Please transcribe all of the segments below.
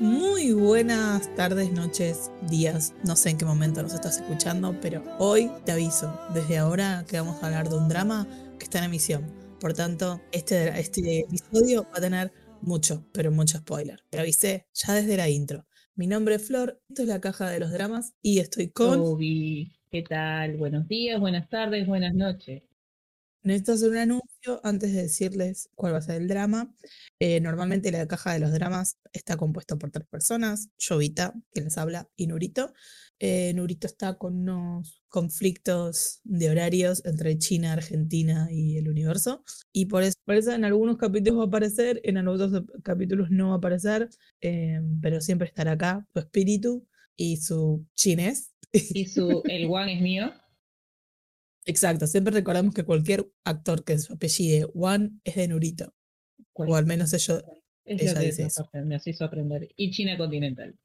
Muy buenas tardes, noches, días. No sé en qué momento nos estás escuchando, pero hoy te aviso, desde ahora que vamos a hablar de un drama que está en emisión. Por tanto, este, este episodio va a tener mucho, pero mucho spoiler. Te avisé ya desde la intro. Mi nombre es Flor, esto es la caja de los dramas y estoy con... Toby, ¿qué tal? Buenos días, buenas tardes, buenas noches. Necesito hacer un anuncio antes de decirles cuál va a ser el drama. Eh, normalmente la caja de los dramas está compuesta por tres personas, Jovita, quien les habla, y Nurito. Eh, Nurito está con unos conflictos de horarios entre China, Argentina y el universo. Y por eso, por eso en algunos capítulos va a aparecer, en otros capítulos no va a aparecer, eh, pero siempre estará acá su espíritu y su chinés. Y su el one es mío. Exacto, siempre recordamos que cualquier actor que su apellide Juan es de Nurito. O al menos ellos, ella dice eso. Me hizo aprender. Y China continental.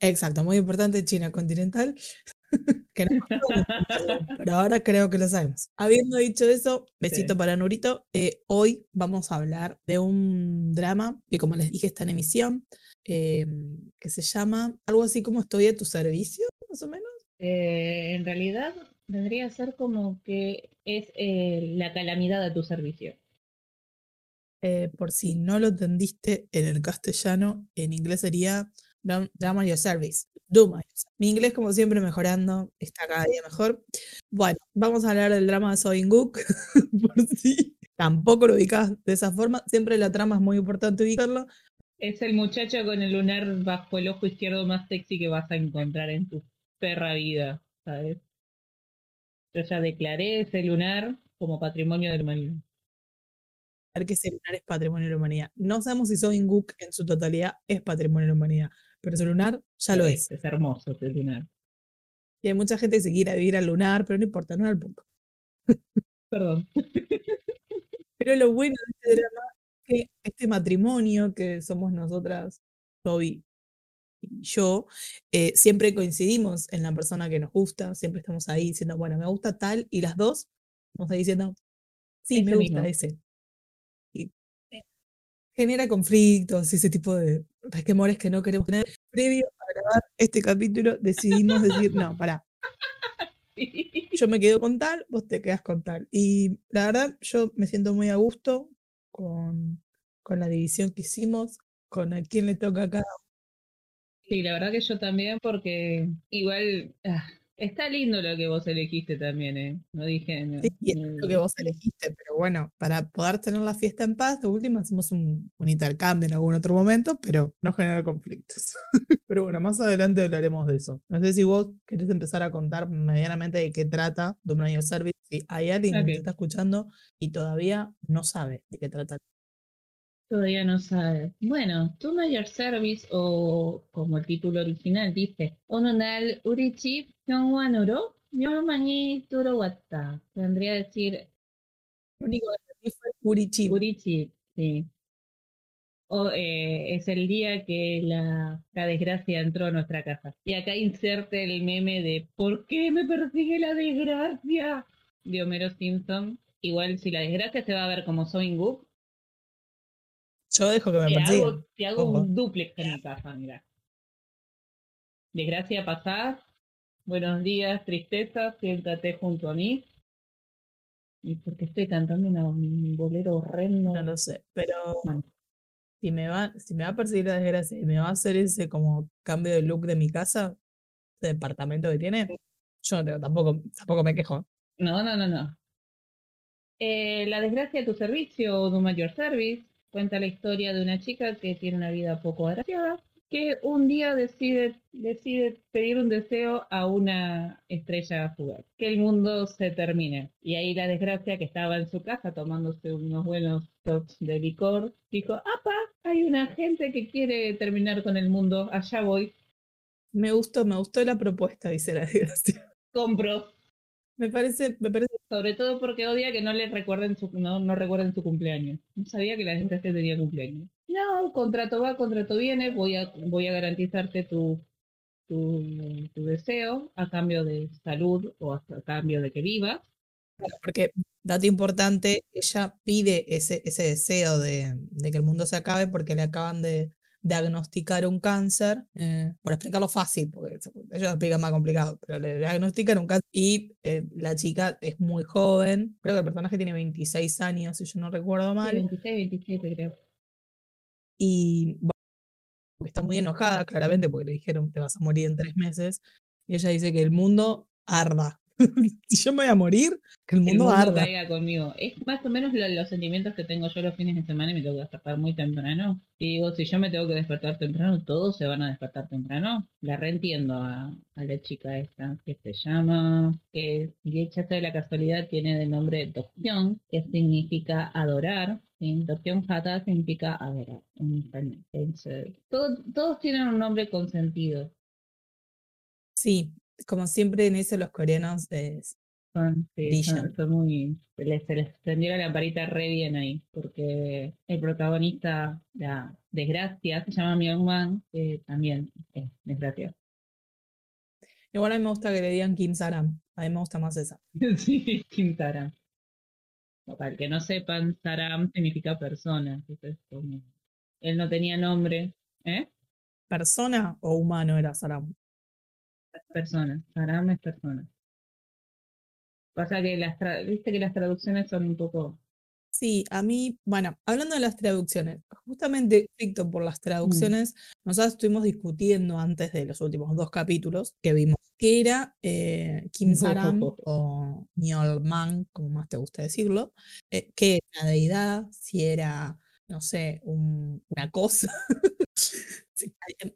Exacto, muy importante China continental. que no, pero ahora creo que lo sabemos. Habiendo dicho eso, besito para Nurito. Eh, hoy vamos a hablar de un drama que, como les dije, está en emisión, em, que se llama algo así como Estoy a tu servicio, más o menos. Eh, en realidad, Vendría a ser como que es eh, la calamidad a tu servicio. Eh, por si no lo entendiste en el castellano, en inglés sería Drama Your Service. Do Mi inglés, como siempre, mejorando, está cada día mejor. Bueno, vamos a hablar del drama de Soin Gook, por si tampoco lo ubicas de esa forma. Siempre la trama es muy importante ubicarlo. Es el muchacho con el lunar bajo el ojo izquierdo más sexy que vas a encontrar en tu perra vida, ¿sabes? Yo ya declaré ese lunar como patrimonio de la humanidad. ver que ese lunar es patrimonio de la humanidad. No sabemos si Soin Gook en su totalidad es patrimonio de la humanidad, pero ese lunar ya lo es. Es hermoso ese lunar. Y hay mucha gente que se quiere vivir al lunar, pero no importa, no es el punto. Perdón. Pero lo bueno de este drama es que este matrimonio que somos nosotras, Toby yo, eh, siempre coincidimos en la persona que nos gusta, siempre estamos ahí diciendo, bueno, me gusta tal, y las dos nos está diciendo, sí, me gusta ese. Y genera conflictos y ese tipo de resquemores que no queremos tener. Previo a grabar este capítulo, decidimos decir, no, pará. Yo me quedo con tal, vos te quedas con tal. Y la verdad, yo me siento muy a gusto con, con la división que hicimos, con a quién le toca a cada Sí, la verdad que yo también, porque igual ah, está lindo lo que vos elegiste también, ¿eh? No dije. sí, es lo que vos elegiste, pero bueno, para poder tener la fiesta en paz, de última hacemos un, intercambio en algún otro momento, pero no genera conflictos. pero bueno, más adelante hablaremos de eso. No sé si vos querés empezar a contar medianamente de qué trata Dominator Service. Si hay alguien que te está escuchando y todavía no sabe de qué trata Todavía no sabe. Bueno, tu mayor service, o como el título original dice, Ononal Urichi Pyongwanuro, Yormani Turowata. Tendría que decir. único que fue Urichi. Urichi, sí. O, eh, es el día que la, la, desgracia entró a nuestra casa. Y acá inserte el meme de ¿Por qué me persigue la desgracia? de Homero Simpson. Igual si la desgracia se va a ver como Soin Gook, yo dejo que me te hago, te hago un duplex en mi casa, mira. Desgracia pasar. Buenos días, tristeza, siéntate junto a mí. ¿Y porque estoy cantando un bolero horrendo? No lo sé, pero si, me va, si me va a perseguir la desgracia y me va a hacer ese como cambio de look de mi casa, ese departamento que tiene, yo no tampoco, tampoco me quejo. No, no, no, no. Eh, la desgracia de tu servicio o de un mayor service Cuenta la historia de una chica que tiene una vida poco agraciada, que un día decide, decide pedir un deseo a una estrella fugaz, que el mundo se termine. Y ahí la desgracia que estaba en su casa tomándose unos buenos shots de licor, dijo, ¡apa! Hay una gente que quiere terminar con el mundo, allá voy. Me gustó, me gustó la propuesta, dice la desgracia. Compro. Me parece, me parece. Sobre todo porque odia que no le recuerden su, no, no recuerden su cumpleaños. No sabía que la gente tenía cumpleaños. No, contrato va, contrato viene, voy a, voy a garantizarte tu, tu, tu deseo a cambio de salud o a cambio de que vivas. porque, dato importante, ella pide ese, ese deseo de, de que el mundo se acabe porque le acaban de diagnosticar un cáncer, eh, por explicarlo fácil, porque ellos lo explican más complicado, pero le diagnostican un cáncer y eh, la chica es muy joven, creo que el personaje tiene 26 años, si yo no recuerdo mal. 26, 27 creo. Y está muy enojada, claramente, porque le dijeron te vas a morir en tres meses, y ella dice que el mundo arda. si yo me voy a morir, que el mundo, arda. conmigo. Es más o menos los sentimientos que tengo yo los fines de semana y me tengo que despertar muy temprano. Y digo, si yo me tengo que despertar temprano, todos se van a despertar temprano. La reentiendo a, a la chica esta, que se llama, que dicha de la casualidad tiene de nombre Dokyeon, que significa adorar. Sí, Dokyeon Hata significa adorar en español. todos tienen un nombre con sentido. Sí, como siempre en eso los coreanos son, muy, se les, se les la lamparita re bien ahí, porque el protagonista, la desgracia, se llama Myung que también es desgracia. Igual a mí me gusta que le digan Kim Saram, a mí me gusta más esa. sí, Kim Saram. Para el que no sepan, Saram significa persona, entonces como él no tenía nombre, ¿eh? ¿Persona o humano era Saram? Personas, Saram es persona. Pasa que las, viste que las traducciones son un poco... Sí, a mí, bueno, hablando de las traducciones, justamente Víctor por las mm. traducciones, nosotros estuvimos discutiendo antes de los últimos dos capítulos que vimos, que era eh, Kim Saram o Myolman, como más te gusta decirlo, eh, que era una deidad, si era, no sé, una cosa,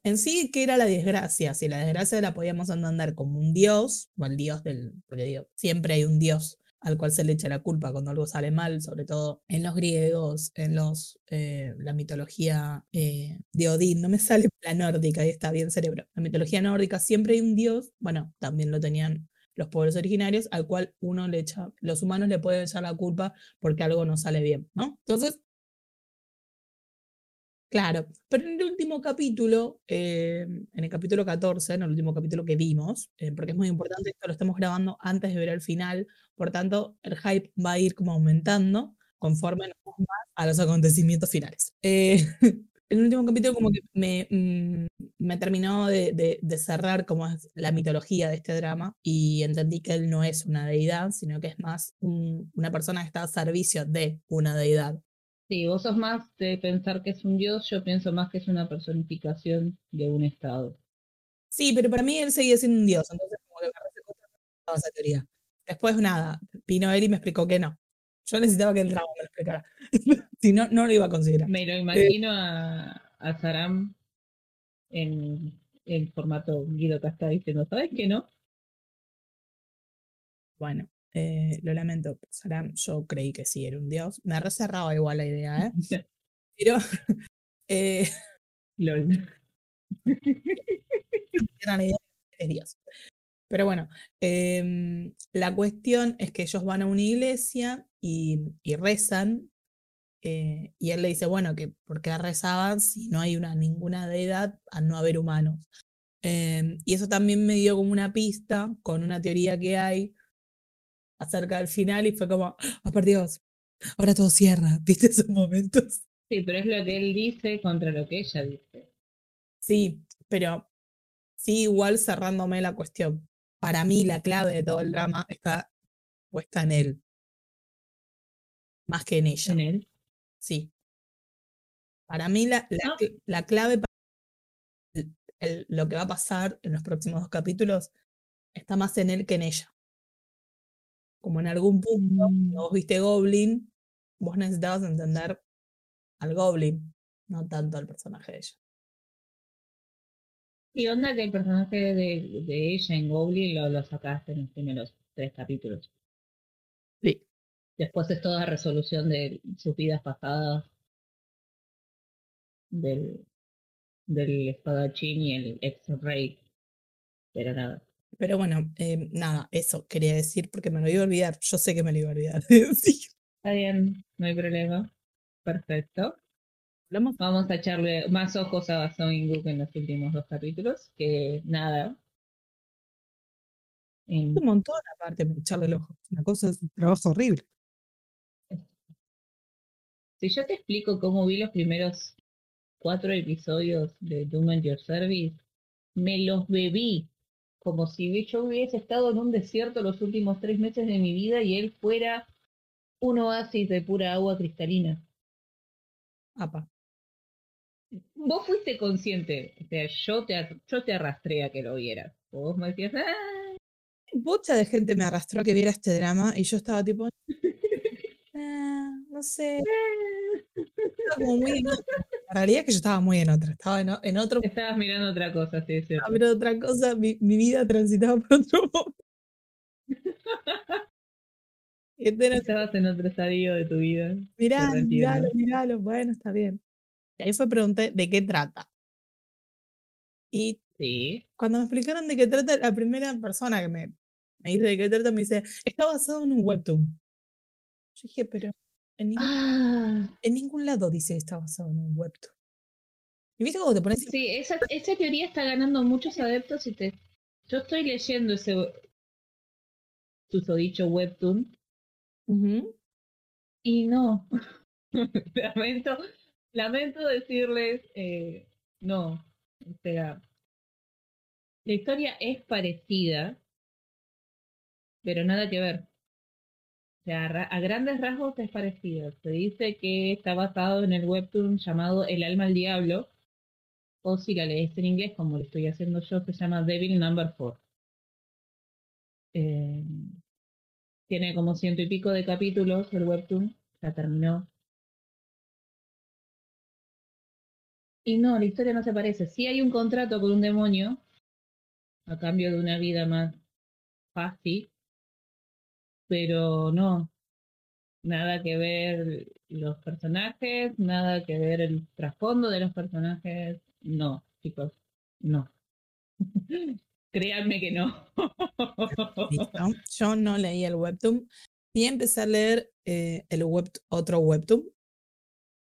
en sí, ¿qué era la desgracia? Si la desgracia la podíamos entender como un dios, o el dios del, porque siempre hay un dios al cual se le echa la culpa cuando algo sale mal, sobre todo en los griegos, en los, eh, la mitología eh, de Odín, no me sale la nórdica, ahí está bien cerebro. La mitología nórdica siempre hay un dios, bueno, también lo tenían los pueblos originarios, al cual uno le echa, los humanos le pueden echar la culpa porque algo no sale bien, ¿no? Entonces, Claro, pero en el último capítulo, eh, en el capítulo 14, en el último capítulo que vimos, eh, porque es muy importante, esto lo estamos grabando antes de ver el final, por tanto, el hype va a ir como aumentando conforme nos vamos a los acontecimientos finales. Eh, el último capítulo como que me, mm, me terminó de, cerrar como es la mitología de este drama y entendí que él no es una deidad, sino que es más una persona que está a servicio de una deidad. Sí, vos sos más de pensar que es un dios, yo pienso más que es una personificación de un estado. Sí, pero para mí él seguía siendo un dios, entonces como que me esa teoría. Después nada, vino él y me explicó que no. Yo necesitaba que el dragón me lo explicara. si no, no lo iba a considerar. Me lo imagino a, a Saram en el formato Guido está diciendo, ¿sabes qué no? Bueno, eh, lo lamento, yo creí que sí era un dios. Me ha reserrado igual la idea, ¿eh? Pero. Eh, dios. Pero bueno, em, la cuestión es que ellos van a una iglesia y, rezan. Eh, y él le dice, bueno, que por qué rezaban si no hay una, ninguna deidad a no haber humanos. Em, y eso también me dio como una pista con una teoría que hay acerca del final y fue como, oh por Dios, ahora todo cierra, ¿viste esos momentos? Sí, pero es lo que él dice contra lo que ella dice. Sí, pero sí, igual cerrándome la cuestión. Para mí la clave de todo el drama está puesta en él. Más que en ella. ¿En él? Sí. Para mí la, la, ah. la clave para lo que va a pasar en los próximos dos capítulos está más en él que en ella como en algún punto, mm. vos viste Goblin, vos necesitabas entender al Goblin, no tanto al personaje de ella. ¿Y onda que el personaje de, de ella en Goblin lo, lo, sacaste en los primeros tres capítulos? Sí. Después es toda resolución de sus vidas pasadas del, del espadachín y el ex rey. Pero nada. Pero bueno, eh, nada, eso quería decir porque me lo iba a olvidar. Yo sé que me lo iba a olvidar Está bien, no hay problema. Perfecto. Vamos a echarle más ojos a Song Gook en los últimos dos capítulos, que nada. En- un montón aparte de echarle el ojo. Una cosa es un trabajo horrible. Si yo te explico cómo vi los primeros cuatro episodios de Doom and Your Service, me los bebí como si yo hubiese estado en un desierto los últimos tres meses de mi vida y él fuera un oasis de pura agua cristalina. Apa. Vos fuiste consciente, o sea, yo te, yo te arrastré a que lo vieras. Vos me decías, ah, Bocha de gente me arrastró a que viera este drama y yo estaba tipo. "Ah, no sé. Estaba como muy. La realidad es que yo estaba muy en otra. Estaba en, en otro. estabas mirando otra cosa, sí, cierto. Estaba viendo otra cosa. Mi, mi vida transitaba por otro. Y este Estabas en otro estadio de tu vida. Mirá, miralo, miralo. Bueno, está bien. Y ahí fue pregunté de qué trata. Y Sí. cuando me explicaron de qué trata, la primera persona que me, me dice de qué trata me dice, está basado en un webtoon. Yo dije, pero en ningún, Ah, en ningún lado dice que está basado en un webtoon. Y viste cómo te pones... sí, esa, esa teoría está ganando muchos adeptos y te... Yo estoy leyendo ese susodicho webtoon y no. lamento, lamento decirles, eh, no. O sea, la historia es parecida, pero nada que ver. A, ra- a grandes rasgos es parecida. Se dice que está basado en el webtoon llamado El alma al diablo, o si la lees en inglés, como lo estoy haciendo yo, se llama Devil Number 4. Eh, tiene como ciento y pico de capítulos el webtoon, ya terminó. Y no, la historia no se parece. Sí hay un contrato con un demonio a cambio de una vida más fácil, pero no. Nada que ver los personajes, nada que ver el trasfondo de los personajes. No, chicos, no. Créanme que no. Yo no leí el webtoon. Y empecé a leer eh, el web, otro webtoon,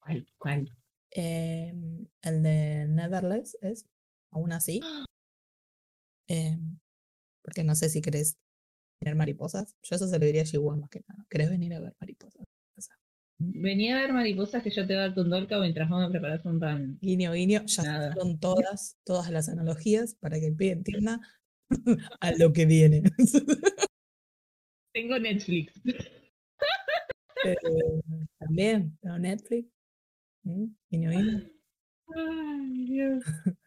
¿Cuál? ¿Cuál? eh, el de Netherlands, ¿es? Aún así. Eh, porque no sé si querés ver mariposas. Yo eso se lo diría a Chihuahua más que nada. ¿Querés venir a ver mariposas? O sea, Venía a ver mariposas que yo te dar tu dolca mientras vos me preparas un pan. guiño, guiño. Ya son todas, todas las analogías para que el pibe entienda a lo que viene. Tengo Netflix. Eh, también, tengo Netflix. ¿Mm? Guiño, guiño. Ay, Dios.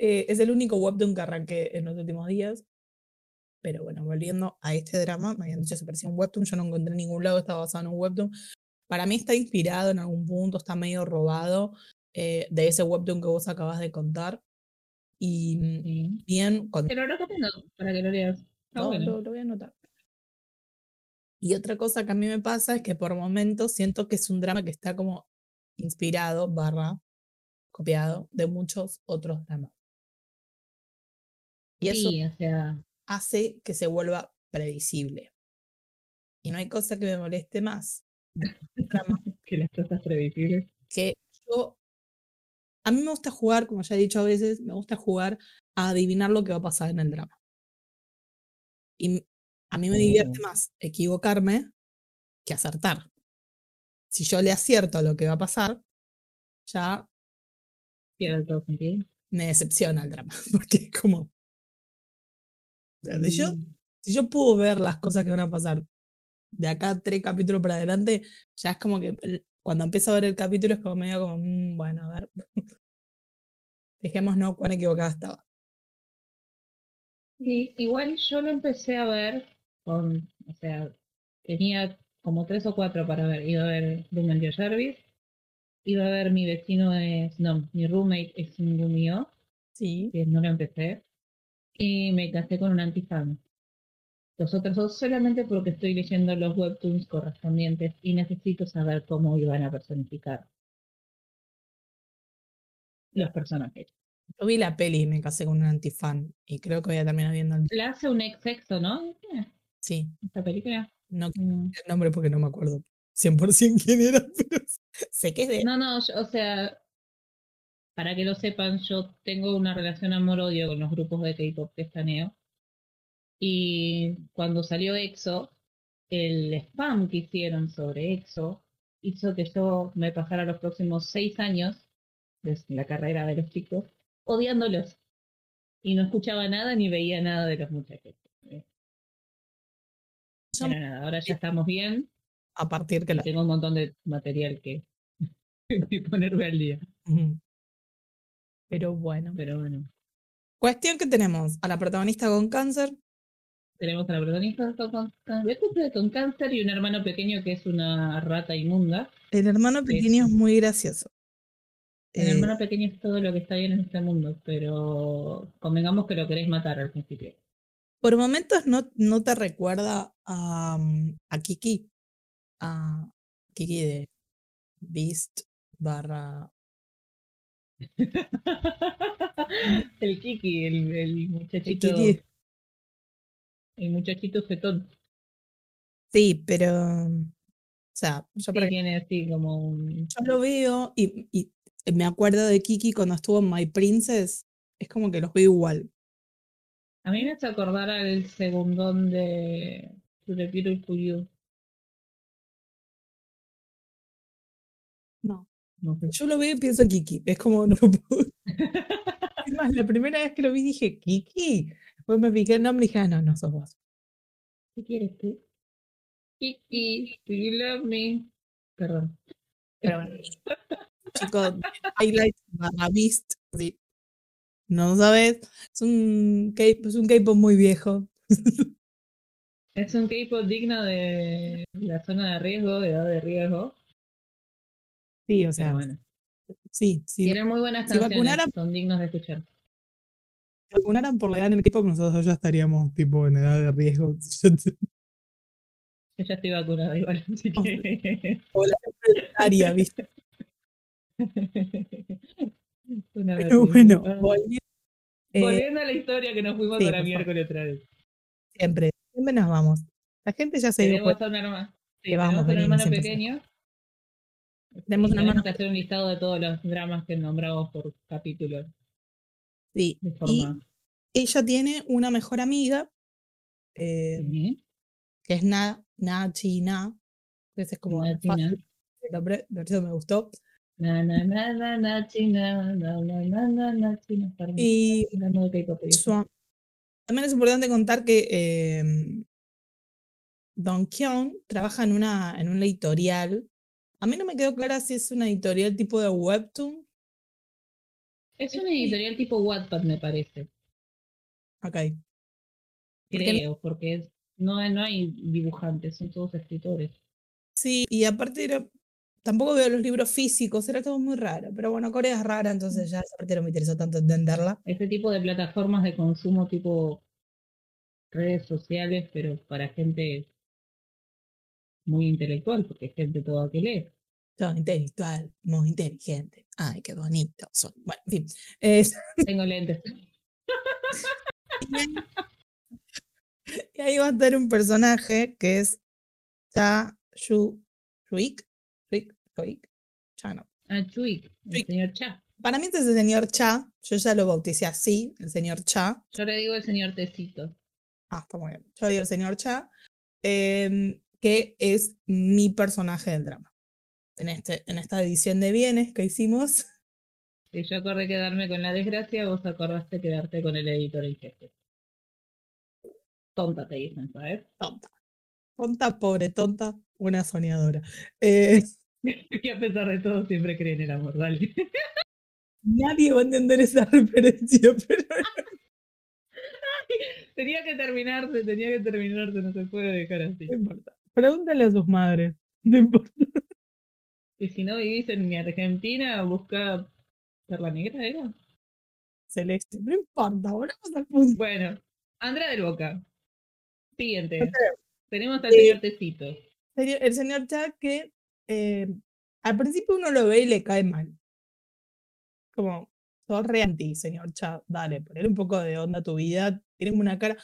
Eh, es el único webtoon que arranqué en los últimos días. Pero bueno, volviendo a este drama, me habían dicho que se parecía a un webtoon, yo no encontré en ningún lado, estaba basado en un webtoon. Para mí está inspirado en algún punto, está medio robado eh, de ese webtoon que vos acabas de contar. Y Sí. bien, con Te lo recomiendo para que lo leas. Está No, bueno. lo, lo voy a anotar. Y otra cosa que a mí me pasa es que por momentos siento que es un drama que está como inspirado, barra, copiado de muchos otros dramas. Y eso Sí, o sea, hace que se vuelva predecible. Y no hay cosa que me moleste más que las cosas previsibles. que yo... A mí me gusta jugar, como ya he dicho a veces, me gusta jugar a adivinar lo que va a pasar en el drama. Y a mí me divierte Oh. más equivocarme que acertar. Si yo le acierto a lo que va a pasar, ya Pierde todo sentido. me decepciona el drama. Porque es como. O sea, si yo, Mm. si yo puedo ver las cosas que van a pasar de acá tres capítulos para adelante, ya es como que cuando empiezo a ver el capítulo es como medio como, "Mm, bueno, a ver. Dejémonos cuán equivocada estaba. Sí, igual yo lo empecé a ver con, o sea, tenía como tres o cuatro para ver. Iba a ver Your Service, iba a ver mi vecino es, no, mi roommate es un Gumio, Sí. que no lo empecé, y me casé con un antifan. Los otros dos solamente porque estoy leyendo los webtoons correspondientes y necesito saber cómo iban a personificar los personajes. Yo vi la peli y me casé con un antifan. Y creo que voy a terminar viendo el. La hace un ex sexo, ¿no? Sí. Esta película. No Mm. el nombre porque no me acuerdo. 100% quién era, pero sé que es de... No, no, yo- o sea, para que lo sepan, yo tengo una relación amor-odio con los grupos de K-pop que estaneo. Y cuando salió EXO, el spam que hicieron sobre EXO hizo que yo me pasara los próximos seis años de la carrera de los chicos odiándolos. Y no escuchaba nada ni veía nada de los muchachos. Yo- Pero nada, ahora ya estamos bien. a partir que la... Tengo un montón de material que, que ponerme al día. Pero bueno. Pero bueno, Cuestión que tenemos a la protagonista con cáncer. tenemos a la protagonista con, con, cáncer y un hermano pequeño que es una rata inmunda. El hermano pequeño es muy gracioso. El Eh, hermano pequeño es todo lo que está bien en este mundo, pero convengamos que lo queréis matar al principio. por momentos no, no te recuerda a, mm, a Kiki. A Kiki de Beast barra... el Kiki, el, el muchachito, Kiki. el muchachito fetón, Sí, pero... O sea, yo, ejemplo, tiene así como un... yo lo veo y, y me acuerdo de Kiki cuando estuvo en My Princess. Es como que los veo igual. A mí me hace acordar al segundón de the Beautiful You. No. No sé. Yo lo veo y pienso Kiki. Es como no puedo. Es más, la primera vez que lo vi dije, Kiki. Después me fijé el nombre y dije, ah, no, no sos vos. ¿Qué quieres tú? Kiki, do you love me? Perdón. Pero bueno. Chicos, Highlight barra Beast. sí. No sabes. Es un K- es un K-pop muy viejo. Es un K-pop digno de la zona de riesgo, de edad de riesgo. Sí, o sea, bueno, sí, sí. tienen muy buenas si canciones, vacunaran- son dignos de escuchar. Si vacunaran por la edad en el K-pop, nosotros ya estaríamos tipo en edad de riesgo. Yo ya estoy vacunada igual, así que... Área, ¿viste? Una Pero bueno, ah, volviendo, eh, Volviendo a la historia que nos fuimos sí, para miércoles otra vez. siempre, siempre nos vamos. La gente ya se dio Tenemos a un hermano, sí, vamos, un hermano pequeño. Tenemos y un hermano que hacer un listado de todos los dramas que nombramos por capítulo Sí, de y ella tiene una mejor amiga, eh, Sí, que es Na, Na. Ese es como Na. el nombre, eso me gustó. Na, na, na, na, na, china, na, na, na, na, na, china, perdón. Y su am- también es importante contar que eh, Don Kyung trabaja en una, en una editorial. A mí no me quedó clara si es una editorial tipo de webtoon. Es una editorial tipo Wattpad, me parece. Ok. Creo, porque es- no, hay- no hay dibujantes, son todos escritores. Sí, y aparte era- tampoco veo los libros físicos, era todo muy raro. Pero bueno, Corea es rara, entonces ya esa parte no me interesó tanto entenderla. Ese tipo de plataformas de consumo tipo redes sociales, pero para gente muy intelectual, porque es gente toda que lee. Todo intelectual, muy inteligente. Ay, qué bonito. son. Bueno, en fin. Eh, Tengo lentes. y ahí va a estar un personaje que es Cha Yu Ruik. Ruik, Ruik, Cha no. Ah, Chuik, el señor Cha. Para mí este es el señor Cha. Yo ya lo bauticé así, el señor Cha. Yo le digo el señor Tecito. Ah, está muy bien. Yo digo el señor Cha, em, que es mi personaje del drama. En, este, en esta edición de bienes que hicimos, Si yo acordé quedarme con la desgracia, vos acordaste quedarte con el editor en jefe. Tonta te dicen, ¿sabes? tonta. Tonta, pobre tonta, una soñadora. Eh, que a pesar de todo siempre cree en el amor, dale. nadie va a entender esa referencia, pero tenía que terminarse, tenía que terminarse, no se puede dejar así. no importa. Pregúntale a sus madres. No importa. Y si no vivís en mi Argentina, busca Perla Negra, ¿era? Celeste, no importa, volvamos al punto. Bueno, Andrea del Boca. Siguiente. Tenemos al Sí. señor Tecito. El señor Cha que eh, al principio uno lo ve y le cae mal. Como, sos re anti, señor Cha, dale, ponle un poco de onda a tu vida, tienes una cara.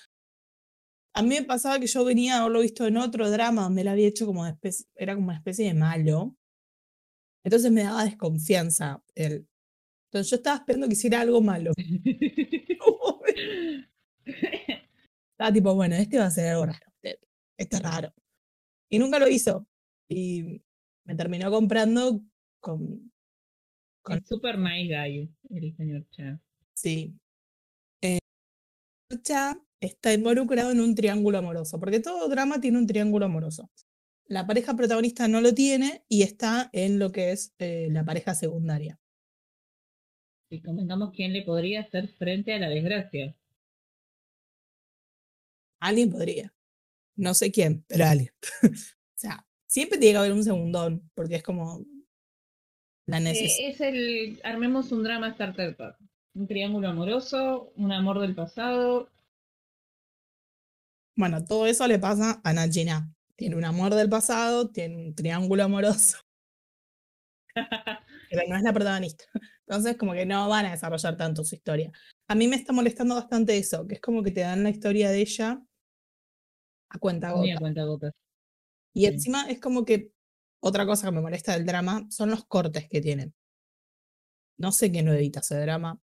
A mí me pasaba que yo venía a haberlo visto en otro drama donde él había hecho como especie, era como una especie de malo. Entonces me daba desconfianza él. Entonces yo estaba esperando que hiciera algo malo. estaba tipo, bueno, este va a ser algo raro. Este es raro. Y nunca lo hizo. Y me terminó comprando con... con super nice guy, el señor Cha. sí. Eh, Cha está involucrado en un triángulo amoroso, porque todo drama tiene un triángulo amoroso. La pareja protagonista no lo tiene y está en lo que es eh, la pareja secundaria. Y comentamos quién le podría hacer frente a la desgracia. Alguien podría. No sé quién, pero alguien. o sea, siempre tiene que haber un segundón, porque es como la Eh, necesidad. es el. Armemos un drama starter pack. Un triángulo amoroso, un amor del pasado. Bueno, todo eso le pasa a Nachina. Tiene un amor del pasado, tiene un triángulo amoroso, pero no es la protagonista. Entonces, como que no van a desarrollar tanto su historia. A mí me está molestando bastante eso, que es como que te dan la historia de ella a cuenta gotas. Y Sí. encima es como que otra cosa que me molesta del drama son los cortes que tienen. No sé quién lo edita ese drama,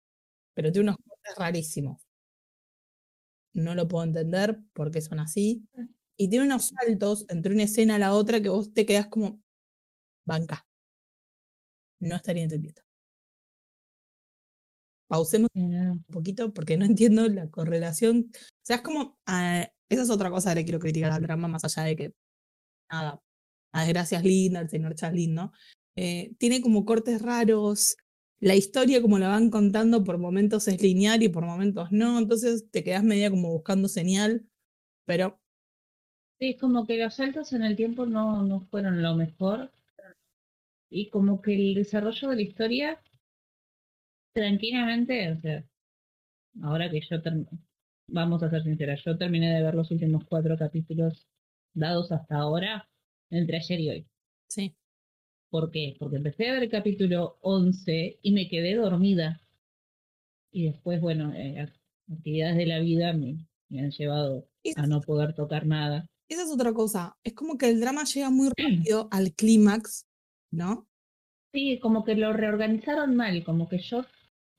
pero tiene unos cortes rarísimos. No lo puedo entender por qué son así. Y tiene unos saltos entre una escena a la otra que vos te quedás como banca. No estaría entendiendo. Pausemos Eh, un poquito porque no entiendo la correlación. O sea, es como. ah, esa es otra cosa que le quiero criticar al drama, más allá de que. Nada. A desgracias linda, el señor Chaslin, ¿no? Eh, tiene como cortes raros. La historia, como la van contando, por momentos es lineal y por momentos no. Entonces te quedas media como buscando señal. Pero Sí, es como que los saltos en el tiempo no, no fueron lo mejor. Y como que el desarrollo de la historia, tranquilamente, o sea, ahora que yo vamos a ser sinceras, yo terminé de ver los últimos cuatro capítulos dados hasta ahora, entre ayer y hoy. sí. ¿Por qué? Porque empecé a ver el capítulo 11 y me quedé dormida. Y después, bueno, eh, ac- actividades de la vida me, me han llevado a no poder tocar nada. esa es otra cosa. Es como que el drama llega muy rápido al clímax, ¿no? Sí, como que lo reorganizaron mal, como que yo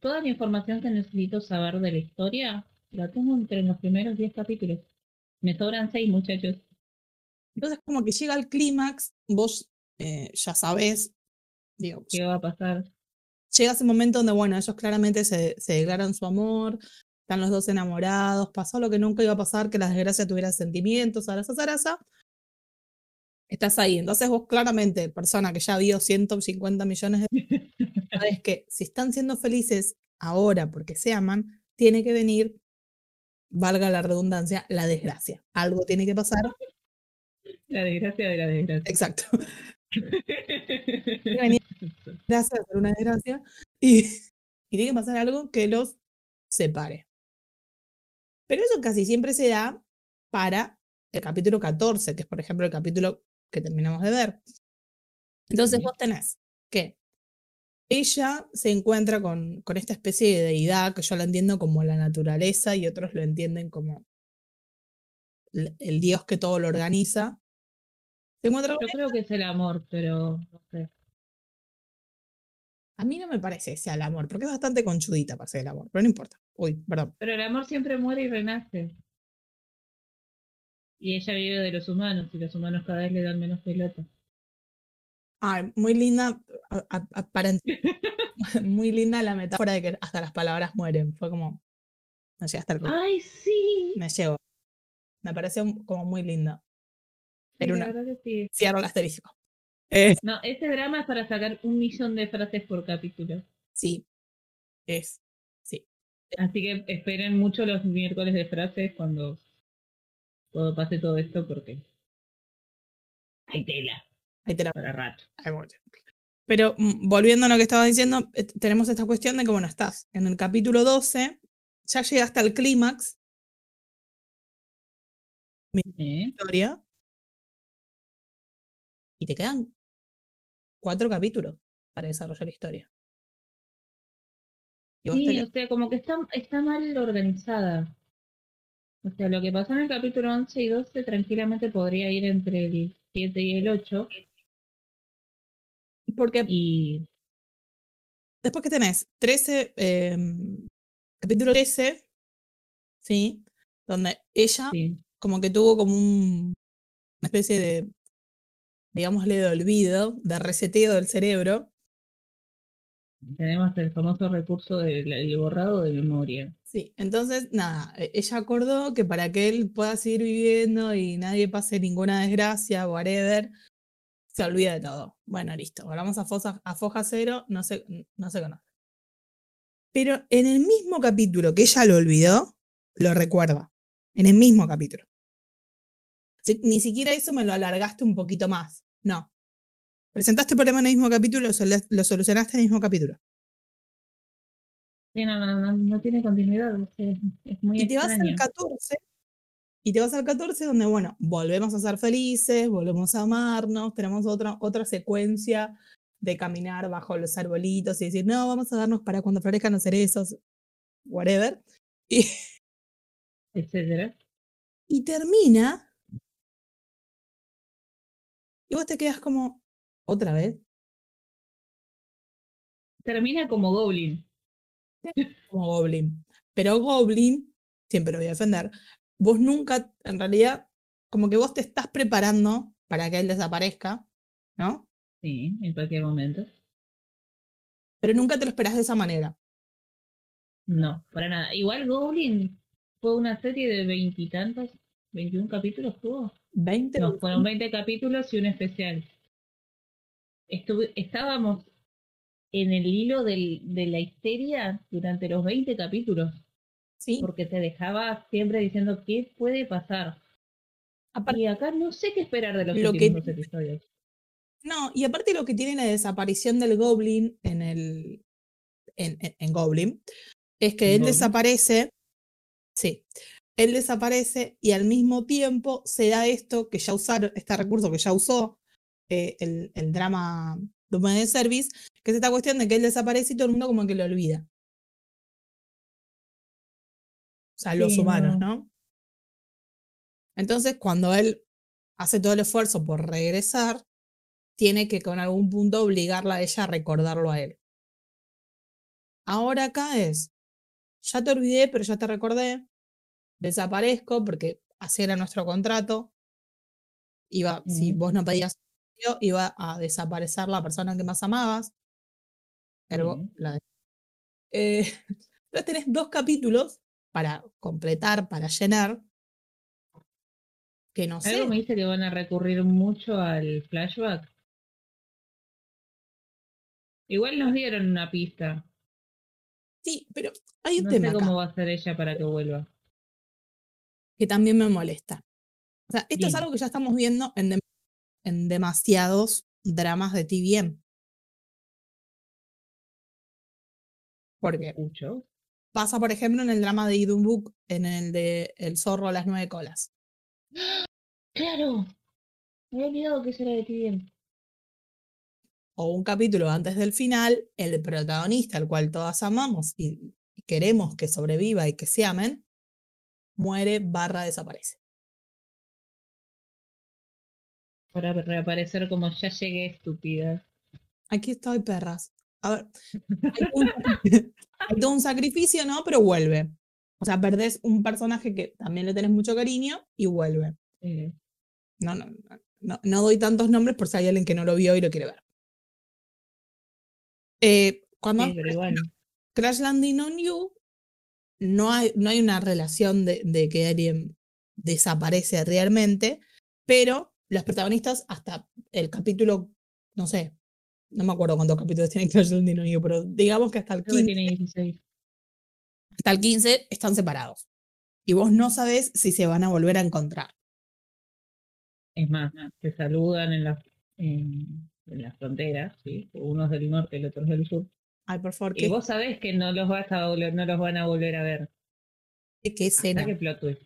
toda la información que necesito saber de la historia la tengo entre los primeros 10 capítulos. Me sobran 6 muchachos. Entonces, como que llega al clímax, vos eh, ya sabés, digo, ¿Qué va a pasar? llega ese momento donde, bueno, ellos claramente se, se declaran su amor, están los dos enamorados, pasó lo que nunca iba a pasar, que la desgracia tuviera sentimientos, zaraza, zaraza. Estás ahí. Entonces vos claramente, persona que ya vio 150 millones de sabes que si están siendo felices ahora porque se aman, tiene que venir, valga la redundancia, la desgracia. Algo tiene que pasar. La desgracia de la desgracia. Exacto. Hacer una desgracia. Y, y tiene que pasar algo que los separe. Pero eso casi siempre se da para el capítulo 14, que es por ejemplo el capítulo que terminamos de ver. Entonces vos tenés que ella se encuentra con, con esta especie de deidad que yo la entiendo como la naturaleza y otros lo entienden como el, el dios que todo lo organiza. Se encuentra Yo creo que es el amor, pero no sé. A mí no me parece que sea el amor, porque es bastante conchudita para ser el amor, pero no importa. Uy, perdón. Pero el amor siempre muere y renace. Y ella vive de los humanos, y los humanos cada vez le dan menos pelota. Ay, muy linda, a- a- aparent- muy linda la metáfora de que hasta las palabras mueren. Fue como, me llegué hasta el ¡Ay, sí! me llegó. Me pareció como muy linda. Era La una, sí. cierro el asterisco. Eh, No, este drama es para sacar un millón de frases por capítulo. sí, es, sí. Así que esperen mucho los miércoles de frases cuando, cuando pase todo esto porque hay tela Ahí te la para rato. Hay mucho. Pero mm, volviendo a lo que estaba diciendo, eh, tenemos esta cuestión de que, bueno, estás en el capítulo 12, ya llegaste al clímax, ¿Eh? historia, y te quedan cuatro capítulos para desarrollar la historia. Te Sí, o sea, como que está, está mal organizada. O sea, lo que pasó en el capítulo 11 y 12 tranquilamente podría ir entre el 7 y el 8. Porque Y después que tenés 13, eh, capítulo 13, ¿sí? Donde ella sí, como que tuvo como un, una especie de, digámosle, de olvido, de reseteo del cerebro. tenemos el famoso recurso del el borrado de memoria. Sí, entonces, nada, e- ella acordó que para que él pueda seguir viviendo y nadie pase ninguna desgracia, whatever, se olvida de todo. Bueno, listo, volvamos a, fosa, a foja cero, no se, no se conoce. Pero en el mismo capítulo que ella lo olvidó, lo recuerda. En el mismo capítulo. Ni siquiera eso me lo alargaste un poquito más. No. Presentaste el problema en el mismo capítulo, lo, solu- lo solucionaste en el mismo capítulo. Sí, no, no, no, no tiene continuidad, es, es muy Y te vas al 14. Y te vas al 14 donde, bueno, volvemos a ser felices, volvemos a amarnos, tenemos otra, otra secuencia de caminar bajo los arbolitos y decir, no, vamos a darnos para cuando florezcan los cerezos, whatever. Y, etcétera. y termina. Y vos te quedas como, ¿otra vez? Termina como Goblin. Como Goblin. Pero Goblin, siempre lo voy a defender, vos nunca, en realidad, como que vos te estás preparando para que él desaparezca, ¿no? Sí, en cualquier momento. Pero nunca te lo esperás de esa manera. No, para nada. Igual Goblin fue una serie de veintitantas 21 capítulos tuvo. 20. No, fueron 20 capítulos y un especial. Estuve, estábamos en el hilo de la histeria durante los 20 capítulos. Sí. Porque te dejaba siempre diciendo qué puede pasar. Y acá no sé qué esperar de los lo que, episodios. No, y aparte lo que tiene la desaparición del Goblin en el. en, Goblin, es que él desaparece. Sí él desaparece y al mismo tiempo se da esto que ya usaron, este recurso que ya usó eh, el, el drama de Service, que es esta cuestión de que él desaparece y todo el mundo como que lo olvida. O sea, los humanos, no. ¿no? Entonces, cuando él hace todo el esfuerzo por regresar, tiene que con algún punto obligarla a ella a recordarlo a él. Ahora acá es, ya te olvidé, pero ya te recordé, desaparezco porque así era nuestro contrato. Iba, si vos no pedías, iba a desaparecer la persona que más amabas. Ergo, Sí. la de- Eh, entonces tenés dos capítulos para completar, para llenar, que no sé. Algo me dice que van a recurrir mucho al flashback. Igual nos dieron una pista. Sí, pero hay un No tema sé acá cómo va a ser ella para que vuelva. Que también me molesta. O sea, esto es algo que ya estamos viendo en, en demasiados dramas de TVN. Porque pasa, por ejemplo, en el drama de Idun Book, en el de El zorro a las nueve colas. ¡Claro! Me había olvidado que eso era de bien. O un capítulo antes del final, el protagonista, al cual todas amamos y queremos que sobreviva y que se amen, muere barra desaparece. Para reaparecer como ya llegué estúpida. Aquí estoy, perras. A ver, hay un, hay todo un sacrificio, ¿no? Pero vuelve. O sea, perdés un personaje que también le tenés mucho cariño y vuelve. No, no, no, no, doy tantos nombres por si hay alguien que no lo vio y lo quiere ver. Eh, cuando sí. Crash Landing on You, no hay, no hay una relación de, de que alguien desaparece realmente, pero los protagonistas hasta el capítulo, no sé, no me acuerdo cuántos capítulos tiene Landing on You, pero digamos que hasta el Creo que 15, tiene 16. hasta el 15 están separados. Y vos no sabés si se van a volver a encontrar. Es más, se saludan en la, en, en la frontera, ¿sí? Uno es del norte y el otro es del sur. Ay, por favor, Y qué, vos sabés que no los vas a volver, no los van a volver a ver. qué escena. Que plot twist.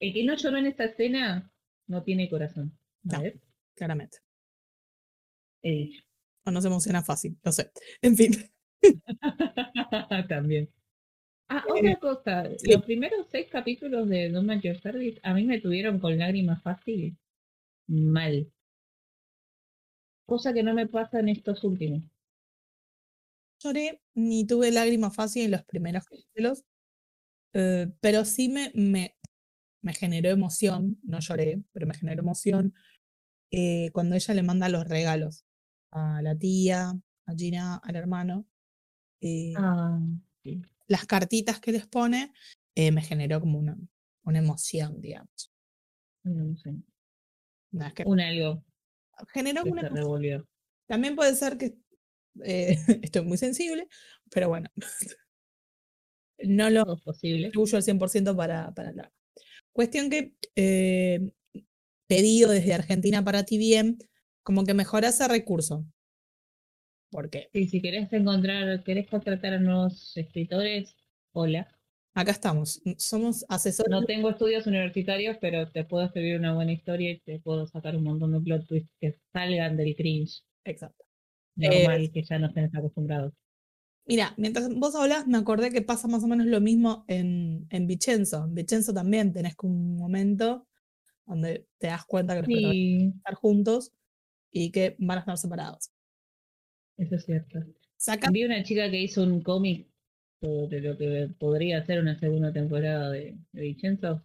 El que no lloró en esta escena no tiene corazón. A No. ver, Claramente. he dicho. O no se emociona fácil, no sé. En fin. También. Ah, Eh, otra cosa, sí. los primeros seis capítulos de No Match Your Service a mí me tuvieron con lágrimas fácil mal. Cosa que no me pasa en estos últimos. Lloré ni tuve lágrimas fácil en los primeros capítulos, eh, pero sí me, me, me generó emoción, no lloré, pero me generó emoción eh, cuando ella le manda los regalos a la tía, a Gina, al hermano. eh, Ah, Las cartitas que les pone me generó como una, una emoción, digamos. no sé. No, es que Un algo generó que una. También puede ser que eh, estoy muy sensible, pero bueno, no lo Todo es posible. atribuyo al 100% para, para drama. Cuestión que eh, pedido desde Argentina para ti bien, como que mejora ese recurso. Porque Sí, si querés encontrar, querés contratar a nuevos escritores, hola. acá estamos, somos asesores. No tengo estudios universitarios, pero te puedo escribir una buena historia y te puedo sacar un montón de plot twists que salgan del cringe Exacto. Normal que ya no estén acostumbrados. Mira, mientras vos hablás, me acordé que pasa más o menos lo mismo en, en Vicenzo. En Vicenzo también tenés un momento donde te das cuenta que los protagonistas Sí, van a estar juntos y que van a estar separados. eso es cierto. Saca, Vi una chica que hizo un cómic sobre lo que podría ser una segunda temporada de, de Vincenzo.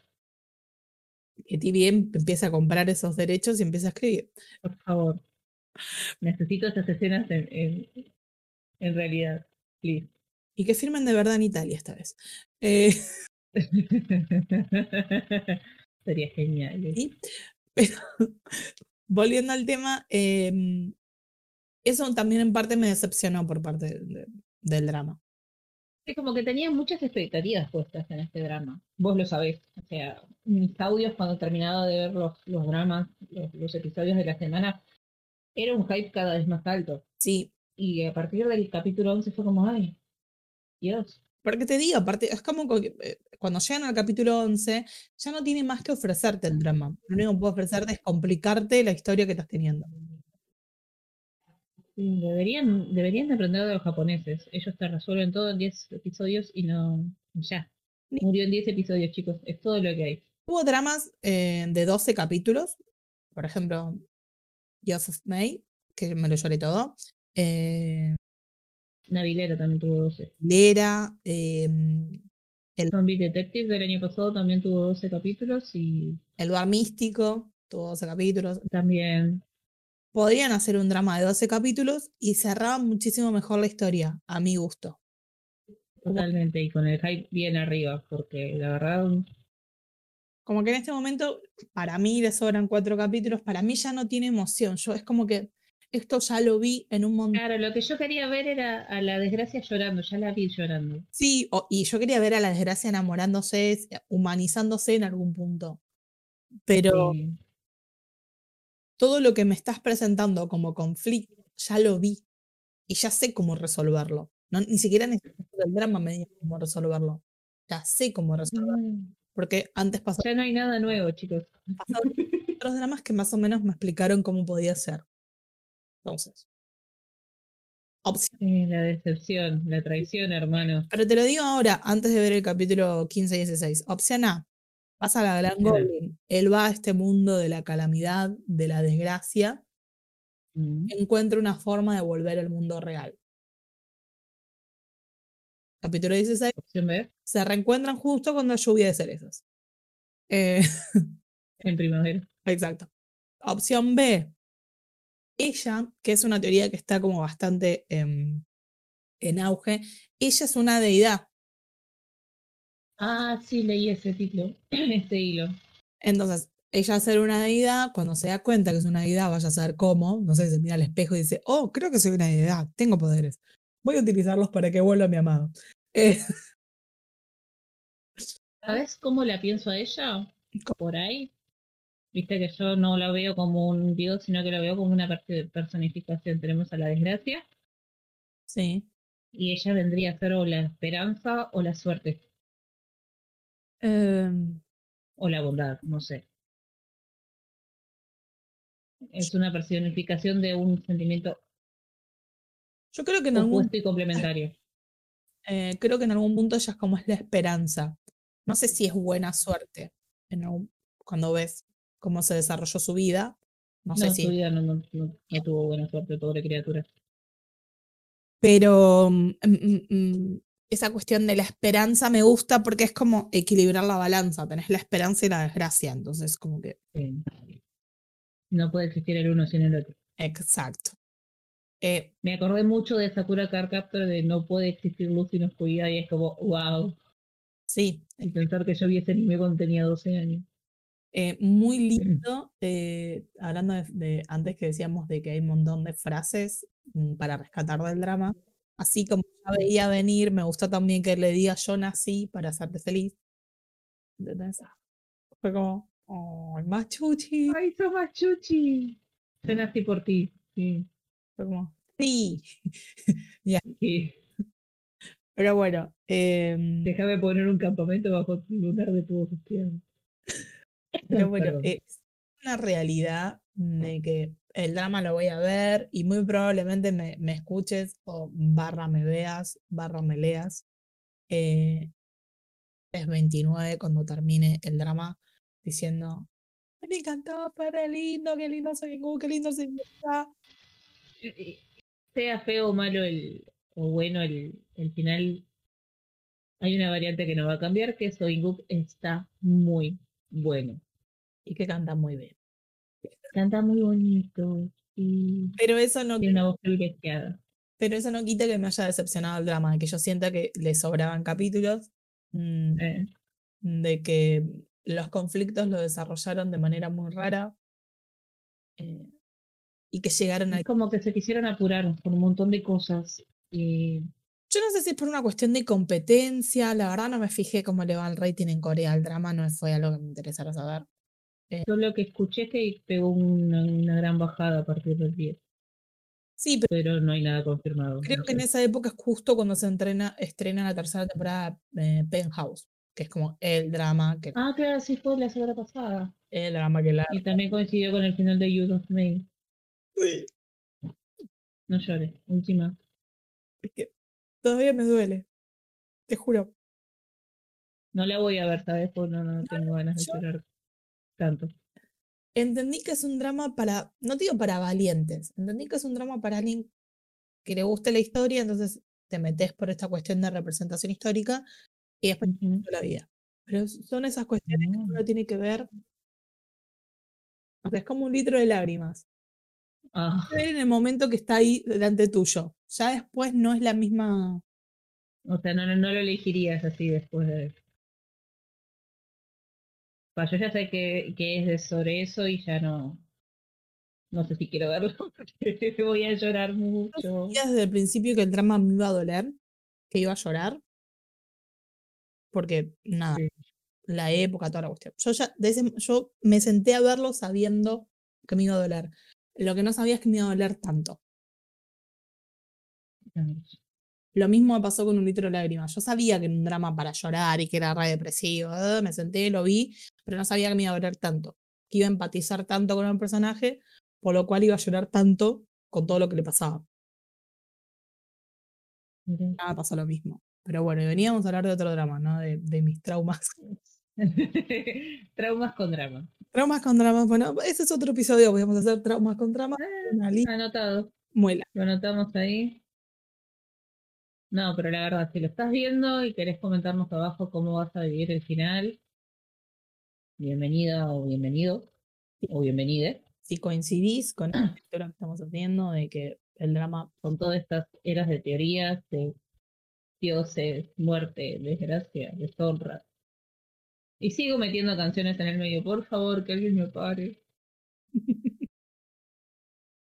que ti bien empieza a comprar esos derechos y empieza a escribir. Por favor. Necesito estas escenas en, en, en realidad. Please. Y que firmen de verdad en Italia esta vez. Eh, Sería genial. ¿eh? Sí, pero volviendo al tema, em, eso también en parte me decepcionó por parte de- de- del drama. Es como que tenía muchas expectativas puestas en este drama. Vos lo sabés. O sea, mis audios cuando terminaba de ver los, los dramas, los, los episodios de la semana, era un hype cada vez más alto. Sí, Y a partir del capítulo 11 fue como, ay, Dios. porque te digo, aparte, es como que eh, cuando llegan al capítulo 11, ya no tiene más que ofrecerte el drama. Lo único que puede ofrecerte es complicarte la historia que estás teniendo. Deberían, deberían de aprender de los japoneses. Ellos te resuelven todo en 10 episodios y no. Ya. Murió en 10 episodios, chicos. Es todo lo que hay. Hubo dramas eh, de 12 capítulos, por ejemplo, Joseph May, que me lo lloré todo. Eh, Navilera también tuvo 12. Lera, em, Zombie Detective del año pasado también tuvo 12 capítulos y El Bar Místico, tuvo 12 capítulos. también. Podrían hacer un drama de 12 capítulos y cerraban muchísimo mejor la historia, a mi gusto. Totalmente, y con el hype bien arriba, porque la verdad, Como que en este momento, para mí le sobran cuatro capítulos, para mí ya no tiene emoción. Yo es como que esto ya lo vi en un montón. claro, lo que yo quería ver era a la desgracia llorando, ya la vi llorando. Sí, o- y yo quería ver a la desgracia enamorándose, s- humanizándose en algún punto. Pero Sí. todo lo que me estás presentando como conflicto, ya lo vi y ya sé cómo resolverlo. No, ni siquiera necesito el drama me diga cómo resolverlo. Ya sé cómo resolverlo. Mm, Porque antes pasaron Ya no hay nada nuevo, chicos. pasaron otros dramas que más o menos me explicaron cómo podía ser. Entonces. Opción. Eh, la decepción, la traición, hermano. Pero te lo digo ahora, antes de ver el capítulo 15 y 16. Opción A. Pasa a la Gran. Goblin. Él va a este mundo de la calamidad, de la desgracia, Mm. encuentra una forma de volver al mundo real. Capítulo 16. Opción B, Se reencuentran justo cuando hay lluvia de cerezas. Eh, en primavera. exacto. Opción B. Ella, que es una teoría que está como bastante em, en auge, ella es una deidad. Ah, sí, leí ese título, ese hilo. Entonces, ella ser una deidad, cuando se da cuenta que es una deidad, vaya a saber cómo, no sé, se mira al espejo y dice, oh, creo que soy una deidad, tengo poderes. Voy a utilizarlos para que vuelva mi amado. Eh, ¿Sabes cómo la pienso a ella? Por ahí. Viste que yo no la veo como un dios, sino que la veo como una personificación. Tenemos a la desgracia sí. y ella vendría a ser o la esperanza o la suerte Em, o la bondad, no sé. Es una personificación de un sentimiento yo creo que en algún opuesto y complementario. eh, creo que en algún punto ella es como es la esperanza. No sé si es buena suerte en algún- cuando ves cómo se desarrolló su vida. No No, sé su si. vida no, no- no- no tuvo buena suerte, pobre criatura. Pero mm, mm, mm, esa cuestión de la esperanza me gusta porque es como equilibrar la balanza. Tenés la esperanza y la desgracia. Entonces, como que. Sí. No puede existir el uno sin el otro. Exacto. Eh, Me acordé mucho de Sakura Card Captor de no puede existir luz sin oscuridad y es como, wow. sí, Y pensar que yo vi ese anime cuando tenía 12 años. Eh, muy lindo, eh, hablando de, de- antes que decíamos de que hay un montón de frases mm, para rescatar del drama, así como ya veía venir, me gusta también que le diga yo nací para hacerte feliz. ¿Entendés? Fue como, oh, machuchi. ¡Ay, sos más chuchi! Yo nací por ti. Sí. Fue como, sí. Sí. Pero bueno, em, Déjame poner un campamento bajo tu lunar de tu gestión. Pero bueno, Perdón. es una realidad de que el drama lo voy a ver y muy probablemente me, me escuches o barra me veas, barra me leas. eh, es 29 cuando termine el drama diciendo, me encantó, fue re lindo, qué lindo soy qué lindo se Eh, Sea feo o malo el, o bueno el, el final, hay una variante que no va a cambiar, que Soinguk está muy bueno. y que canta muy bien. Canta muy bonito y Pero eso no, tiene una voz privilegiada. pero eso no quita que me haya decepcionado el drama, de que yo sienta que le sobraban capítulos. mm, Eh, de que los conflictos lo desarrollaron de manera muy rara eh, y que llegaron a... como que se quisieron apurar por un montón de cosas. Y Yo no sé si es por una cuestión de competencia, la verdad no me fijé cómo le va el rating en Corea al drama, no fue algo que me interesara saber. yo lo que escuché es que pegó una, una gran bajada a partir del 10, Sí, pero pero no hay nada confirmado. creo no que en esa época es justo cuando se entrena, estrena la tercera temporada de Penthouse, que es como el drama que, Ah, claro, sí fue la semana pasada. el drama que la... Y también coincidió con el final de You of No llores, última. Es que todavía me duele, te juro. No la voy a ver, ¿sabes? Porque no, no tengo ganas de yo- llorar tanto. Entendí que es un drama para, no digo para valientes, entendí que es un drama para alguien que le guste la historia, entonces te metes por esta cuestión de representación histórica y después Ujú. gusta la vida. Pero son esas cuestiones que Mm. uno tiene que ver. O sea, es como un litro de lágrimas. Ah, en el momento que está ahí delante tuyo. Ya después no es la misma. o sea, no, no, no lo elegirías así después de. Yo ya sé que, que es de sobre eso y ya no. No sé si quiero verlo. porque voy a llorar Yo mucho. sabía desde el principio que el drama me iba a doler, que iba a llorar. Porque, nada, Sí. la época, toda la cuestión. Yo ya, de ese- yo me senté a verlo sabiendo que me iba a doler. Lo que no sabía es que me iba a doler tanto. Lo mismo me pasó con un litro de lágrimas. Yo sabía que era un drama para llorar y que era re depresivo. eh, Me senté, lo vi, pero no sabía que me iba a doler tanto. Que iba a empatizar tanto con el personaje, por lo cual iba a llorar tanto con todo lo que le pasaba. Nada me pasó lo mismo. Pero bueno, y veníamos a hablar de otro drama, ¿no? De, de mis traumas. Traumas con drama. Traumas con dramas. Bueno, ese es otro episodio. Podemos hacer traumas con. Una lista Anotado. muela. Lo anotamos ahí. No, pero la verdad, si lo estás viendo y querés comentarnos abajo cómo vas a vivir el final, bienvenida o bienvenido, o bienvenide, Si coincidís con la lectura que estamos haciendo, de que el drama con todas estas eras de teorías, de dioses, muerte, desgracia, deshonra. Y sigo metiendo canciones en el medio, por favor, que alguien me pare.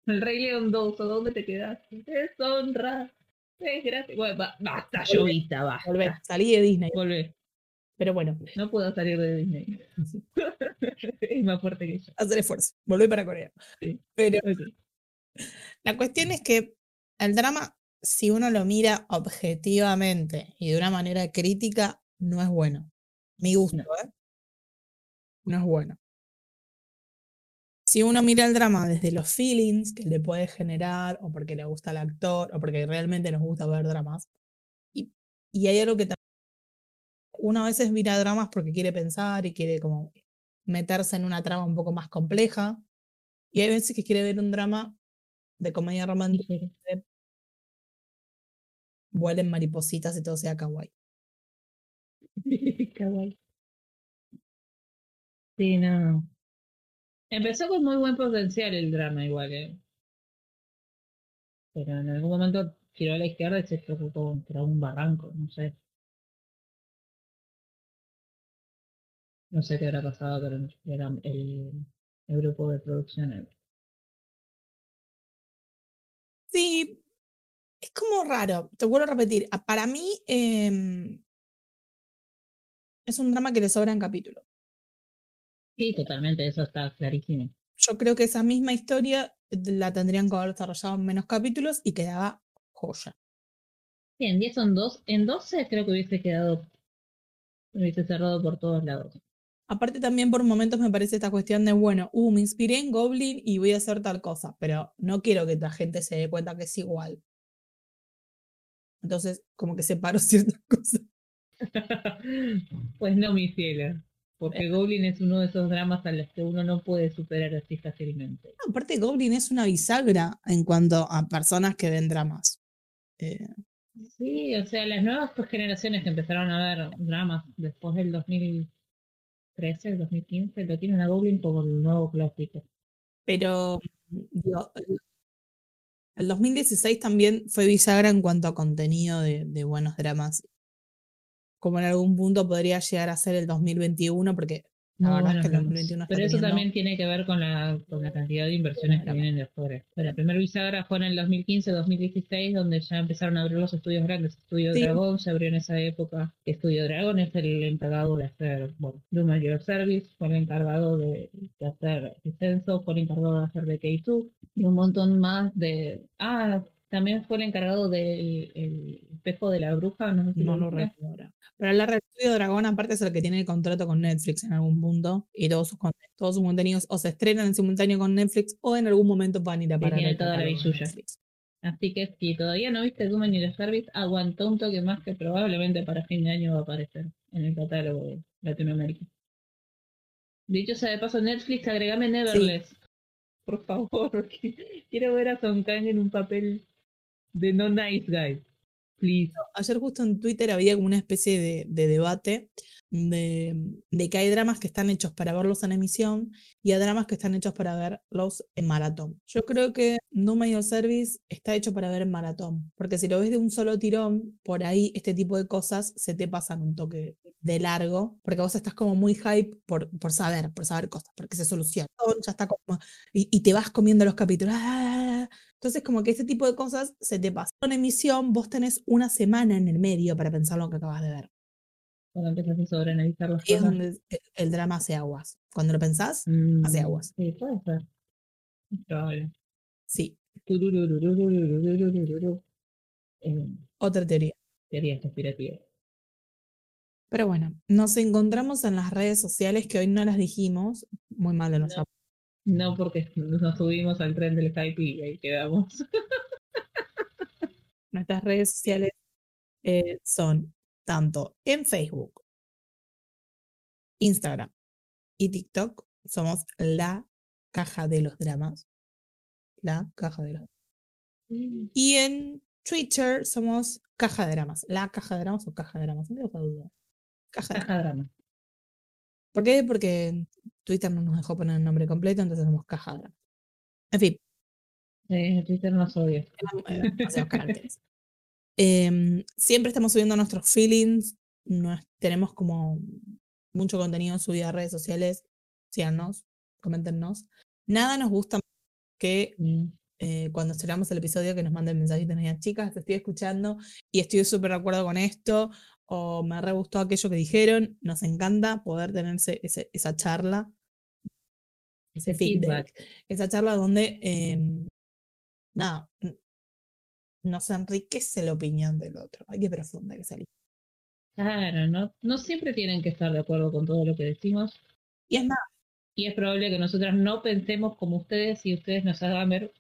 El Rey León 2, ¿o dónde te quedaste? Deshonra, desgracia. Bueno, ba- basta, llovita, basta. volver, salí de Disney. Volvé. Pero bueno, No puedo salir de Disney. es más fuerte que yo. hacer esfuerzo. Volví para Corea. Sí. Pero la cuestión es que el drama, si uno lo mira objetivamente y de una manera crítica, no es bueno. Mi gusto, No. ¿eh? No es bueno. Si uno mira el drama desde los feelings que le puede generar, o porque le gusta el actor, o porque realmente nos gusta ver dramas, y Y hay algo que también uno a veces mira dramas porque quiere pensar y quiere como meterse en una trama un poco más compleja. Y hay veces que quiere ver un drama de comedia romántica de vuelen maripositas y todo sea kawaii. kawaii. Sí, no. Empezó con muy buen potencial el drama igual, ¿eh? Pero en algún momento giró a la izquierda y se chocó contra un barranco, no sé. No sé qué habrá pasado con el, el, grupo de producción. Sí, es como raro, te vuelvo a repetir. Para mí em, es un drama que le sobra en capítulo. Sí, totalmente, eso está clarísimo. Yo creo que esa misma historia la tendrían que haber desarrollado en menos capítulos y quedaba joya. Sí, en 10 son 2. En 12 creo que hubiese quedado, hubiese cerrado por todos lados. Aparte también por momentos me parece esta cuestión de, bueno, uh, me inspiré en Goblin y voy a hacer tal cosa, pero no quiero que la gente se dé cuenta que es igual. Entonces, como que separo ciertas cosas. pues no, mi cielo. Porque. Goblin es uno de esos dramas a los que uno no puede superar así fácilmente. aparte, Goblin es una bisagra en cuanto a personas que ven dramas. Eh. Sí, o sea, las nuevas generaciones que empezaron a ver dramas después del 2013, el 2015, lo tienen a Goblin como el nuevo clásico. Pero el 2016 también fue bisagra en cuanto a contenido de, de buenos dramas como en algún punto podría llegar a ser el 2021, porque la verdad es que el 2021 Pero eso también tiene que ver con la, con la cantidad de inversiones que vienen de afuera. La primera bisagra fue en el 2015-2016, donde ya empezaron a abrir los estudios grandes. Estudio Dragón se abrió en esa época. Estudio Dragón es el encargado de hacer, bueno, de Mayor Service, fue el encargado de, hacer Censo, fue el encargado de hacer de K2, y un montón más de. Ah, también fue el encargado del espejo de la bruja, no sé si no lo recuerdo. Pero la Red Studio Dragón, aparte, es el que tiene el contrato con Netflix en algún punto. Y todos sus, todos sus contenidos o se estrenan en simultáneo con Netflix o en algún momento van a ir a parar. tiene toda la Así que si todavía no viste Doom y the Service, aguantó un toque más que probablemente para fin de año va a aparecer en el catálogo de Latinoamérica. Dicho sea de paso, Netflix, agregame Neverless. Por favor, quiero ver a Son Kang en un papel de no nice guy. Ayer justo en Twitter había como una especie de, debate de, de, que hay dramas que están hechos para verlos en emisión y hay dramas que están hechos para verlos en maratón. Yo creo que No Mayor Service está hecho para ver en maratón, porque si lo ves de un solo tirón, por ahí este tipo de cosas se te pasan un toque de largo, porque vos estás como muy hype por, por saber, por saber cosas, porque se soluciona. Ya está como, y, te vas comiendo los capítulos. ¡ah! Entonces, como que ese tipo de cosas se te pasan. En emisión, vos tenés una semana en el medio para pensar lo que acabas de ver. Cuando empiezas a sobreanalizar los Y es donde el, drama hace aguas. Cuando lo pensás, hace mm, aguas. Sí, puede ser. Probable. Sí. Eh, Otra teoría. Teoría conspirativa. Pero bueno, nos encontramos en las redes sociales que hoy no las dijimos. Muy mal de nosotros. No, porque nos subimos al tren del Skype y ahí quedamos. Nuestras redes sociales eh, son tanto en Facebook, Instagram y TikTok. Somos la caja de los dramas. La caja de los mm. Y en Twitter somos caja de dramas. La caja de dramas o caja de dramas. No tengo duda. Caja, caja de dramas. ¿Por qué? Porque Twitter no nos dejó poner el nombre completo, entonces somos cajada. En fin. Twitter nos odia. Em, siempre estamos subiendo nuestros feelings. tenemos como mucho contenido subido a redes sociales. Síganos, coméntenos. Nada nos gusta que mm. eh, cuando cerramos el episodio que nos manden mensajitos y digan, chicas, te estoy escuchando y estoy súper de acuerdo con esto o me re gustó aquello que dijeron. Nos encanta poder tener esa charla ese feedback. Esa charla donde, em, nada, nos enriquece la opinión del otro. Hay que profunda que salir. Claro, no, no siempre tienen que estar de acuerdo con todo lo que decimos. Y es más. Y es probable que nosotras no pensemos como ustedes y ustedes nos hagan ver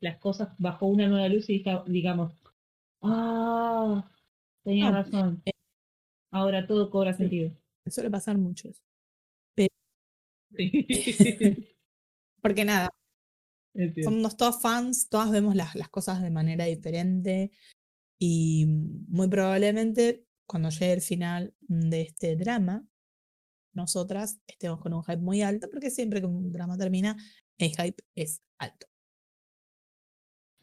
las cosas bajo una nueva luz y digamos, ah, Tenía No, razón. eh, Ahora todo cobra Sí. sentido. suele pasar mucho eso. Sí. Porque nada, somos todos fans, todas vemos las, las cosas de manera diferente y muy probablemente cuando llegue el final de este drama, nosotras estemos con un hype muy alto, porque siempre que un drama termina, el hype es alto.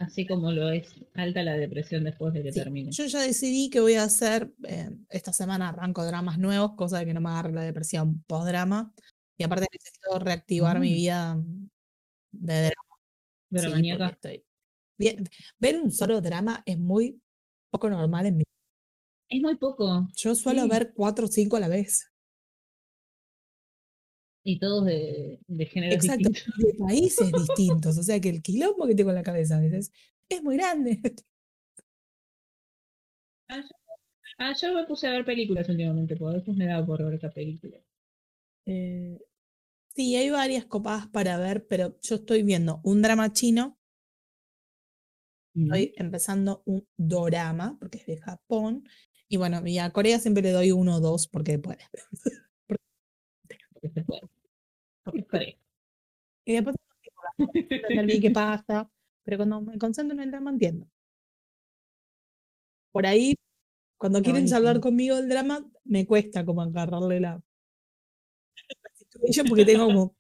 Así como lo es alta la depresión después de que Sí, termine. Yo ya decidí que voy a hacer, eh, esta semana arranco dramas nuevos, cosa de que no me agarre la depresión post-drama. Y aparte necesito reactivar mi Mm. vida de drama. La sí, estoy- Bien, ver un solo drama es muy poco normal en mi Es muy poco. Yo suelo Sí. ver cuatro o cinco a la vez. Y todos de, de géneros Exacto, distintos. de países distintos. O sea que el quilombo que tengo en la cabeza a veces es muy grande. Ah, yo me puse a ver películas últimamente, porque a veces me da por ver esta película. Eh, sí, hay varias copadas para ver, pero yo estoy viendo un drama chino, estoy empezando un dorama, porque es de Japón. Y bueno, y a Corea siempre le doy uno o dos porque puede. Porque se puede. Porque es Corea. Y después no entender qué pasa, pero cuando me concentro en el drama entiendo. Por ahí, cuando Está quieren charlar conmigo del drama, me cuesta como agarrarle la, la porque tengo como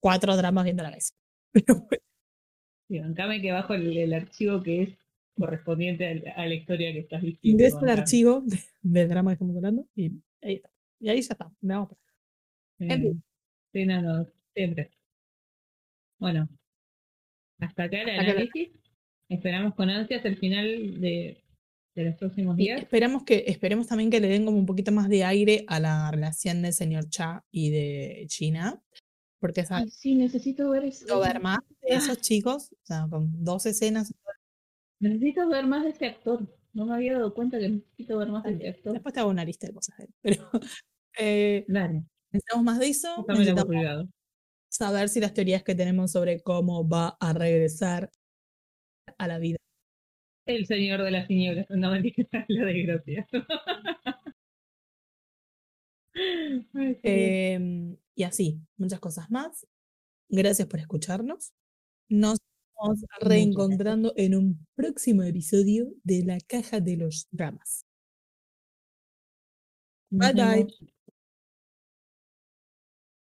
cuatro dramas viendo a la vez. Pero bueno, que bajo el, el archivo que es correspondiente al- a, la historia que estás diciendo. ingreso bancame. archivo de- del drama que estamos hablando y ahí está. Y ahí ya está. me vamos para- Eh, En fin. sí, no, no, siempre. Bueno, hasta acá el acá análisis. Esperamos con ansias el final de, de los próximos Y días. esperamos, que, esperemos también que le den como un poquito más de aire a la relación del señor Cha y de China, porque es Ay, sí, necesito ver eso. ver más de esos chicos, o sea, con dos escenas. Necesito ver más de ese actor. No me había dado cuenta que necesito ver más de ese actor. Después te hago una lista de cosas de él. Pero eh, Dale, necesitamos más de eso. Necesitamos saber si las teorías que tenemos sobre cómo va a regresar a la vida. El señor de las tinieblas. No mentira, la desgracia. Eh, y así, muchas cosas más. Gracias por escucharnos. Nos vamos reencontrando en un próximo episodio de La Caja de los Dramas. Bye bye.